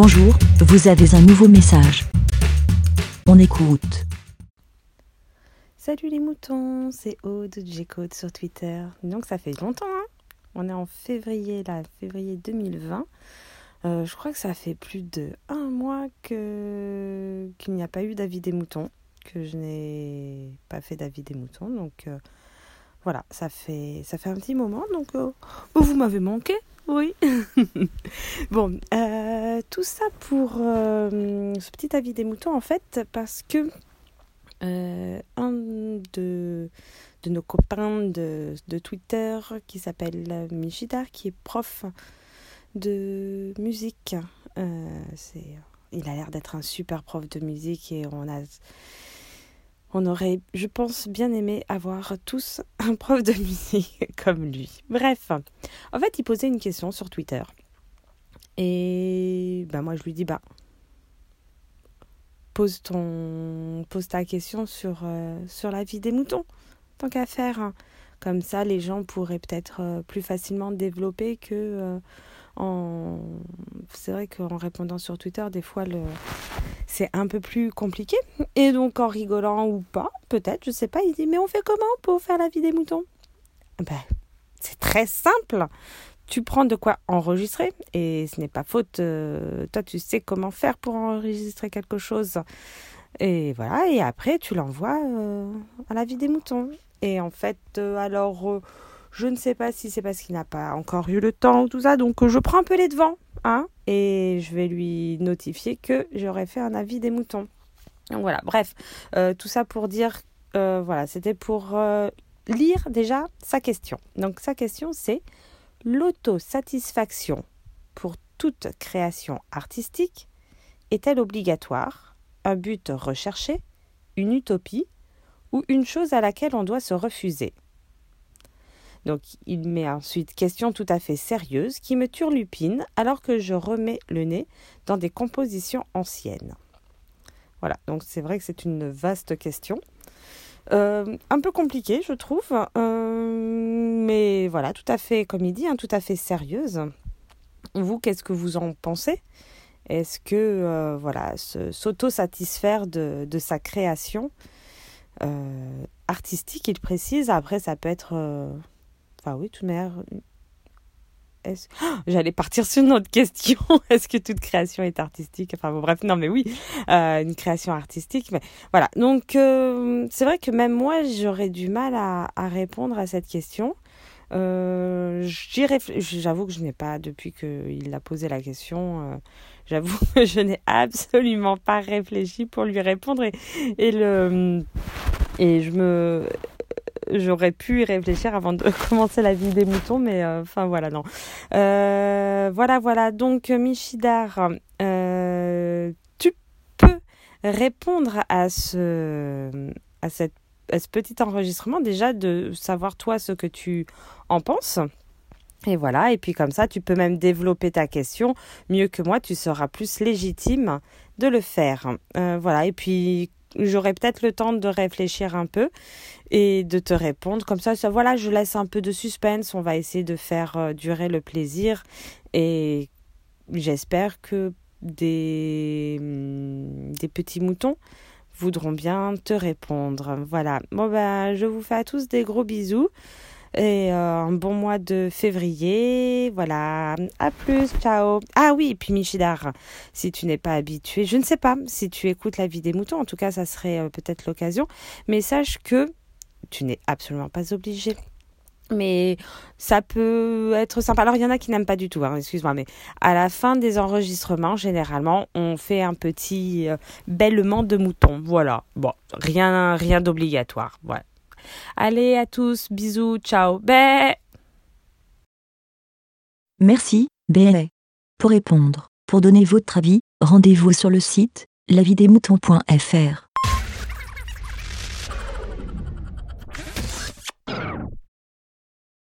Bonjour, vous avez un nouveau message. On écoute. Salut les moutons, c'est Aude G-Code sur Twitter. Donc ça fait longtemps, hein On est en février, là, février 2020. Euh, je crois que ça fait plus de un mois que qu'il n'y a pas eu d'avis des moutons, que je n'ai pas fait d'avis des moutons. Donc euh, voilà, ça fait ça fait un petit moment. Donc euh, vous m'avez manqué, oui. bon, tout ça pour ce petit avis des moutons en fait, parce que un de nos copains de, Twitter qui s'appelle Michidar, qui est prof de musique. Euh, il a l'air d'être un super prof de musique et on a, on aurait, je pense, bien aimé avoir tous un prof de musique comme lui. Bref, en fait, il posait une question sur Twitter et ben moi je lui dis bah pose ton, pose ta question sur euh, la vie des moutons tant qu'à faire. Comme ça, les gens pourraient peut-être euh, plus facilement développer que c'est vrai qu'en répondant sur Twitter, des fois, le... c'est un peu plus compliqué. Et donc, en rigolant ou pas, peut-être, je sais pas, il dit Mais on fait comment pour faire la vie des moutons? Ben, C'est très simple. Tu prends de quoi enregistrer et ce n'est pas faute. Euh, toi, tu sais comment faire pour enregistrer quelque chose. Et voilà, et après, tu l'envoies euh, à la vie des moutons. Et en fait, euh, alors je ne sais pas si c'est parce qu'il n'a pas encore eu le temps ou tout ça. Donc je prends un peu les devants. Et je vais lui notifier que j'aurais fait un avis des moutons. Donc voilà, bref, euh, tout ça pour dire, euh, voilà, c'était pour euh, lire déjà sa question. Donc sa question c'est l'autosatisfaction pour toute création artistique est-elle obligatoire, un but recherché, une utopie ou une chose à laquelle on doit se refuser? Donc il met ensuite question tout à fait sérieuse qui me turlupine alors que je remets le nez dans des compositions anciennes. Voilà, donc c'est vrai que c'est une vaste question. Euh, un peu compliquée, je trouve, euh, mais voilà, tout à fait, comme il dit, hein, tout à fait sérieuse. Vous, qu'est-ce que vous en pensez? Est-ce que, euh, voilà, s'auto-satisfaire de, de, sa création artistique, il précise, après ça peut être Enfin oui, tout manière. J'allais partir sur une autre question. Est-ce que toute création est artistique? Enfin bon, bref, non, mais oui, euh, une création artistique. Mais voilà. Donc euh, c'est vrai que même moi, j'aurais du mal à, répondre à cette question. Euh, J'avoue que je n'ai pas, depuis qu'il a posé la question, euh, j'avoue que je n'ai absolument pas réfléchi pour lui répondre et le et je me j'aurais pu y réfléchir avant de commencer la vie des moutons, mais euh, enfin voilà, non. Euh, voilà, voilà. Donc, Michidar, euh, tu peux répondre à ce, à, cette, à ce petit enregistrement, déjà de savoir toi ce que tu en penses. Et voilà, et puis comme ça, tu peux même développer ta question. Mieux que moi, tu seras plus légitime de le faire. voilà, et puis j'aurai peut-être le temps de réfléchir un peu et de te répondre. Comme ça, voilà, je laisse un peu de suspense. On va essayer de faire euh, durer le plaisir et j'espère que des, mm, des petits moutons voudront bien te répondre. Voilà. Bon, ben, je vous fais à tous des gros bisous et euh, un bon mois de février. Voilà, à plus, ciao. Ah oui, et puis Michidar, si tu n'es pas habitué, je ne sais pas si tu écoutes la vie des moutons, en tout cas, ça serait euh, peut-être l'occasion, mais sache que tu n'es absolument pas obligé. Mais ça peut être sympa. Alors, il y en a qui n'aiment pas du tout, hein, excuse-moi, mais à la fin des enregistrements, généralement, on fait un petit euh, bêlement de mouton. Voilà. Bon, rien, rien d'obligatoire. Voilà. Allez à tous, bisous, ciao. Merci, Bé. Pour répondre, pour donner votre avis, rendez-vous sur le site lavidemouton.fr.